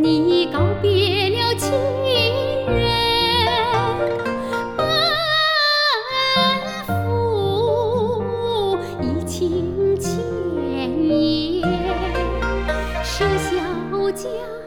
你告别了亲人，满腹一腔千言，舍小家。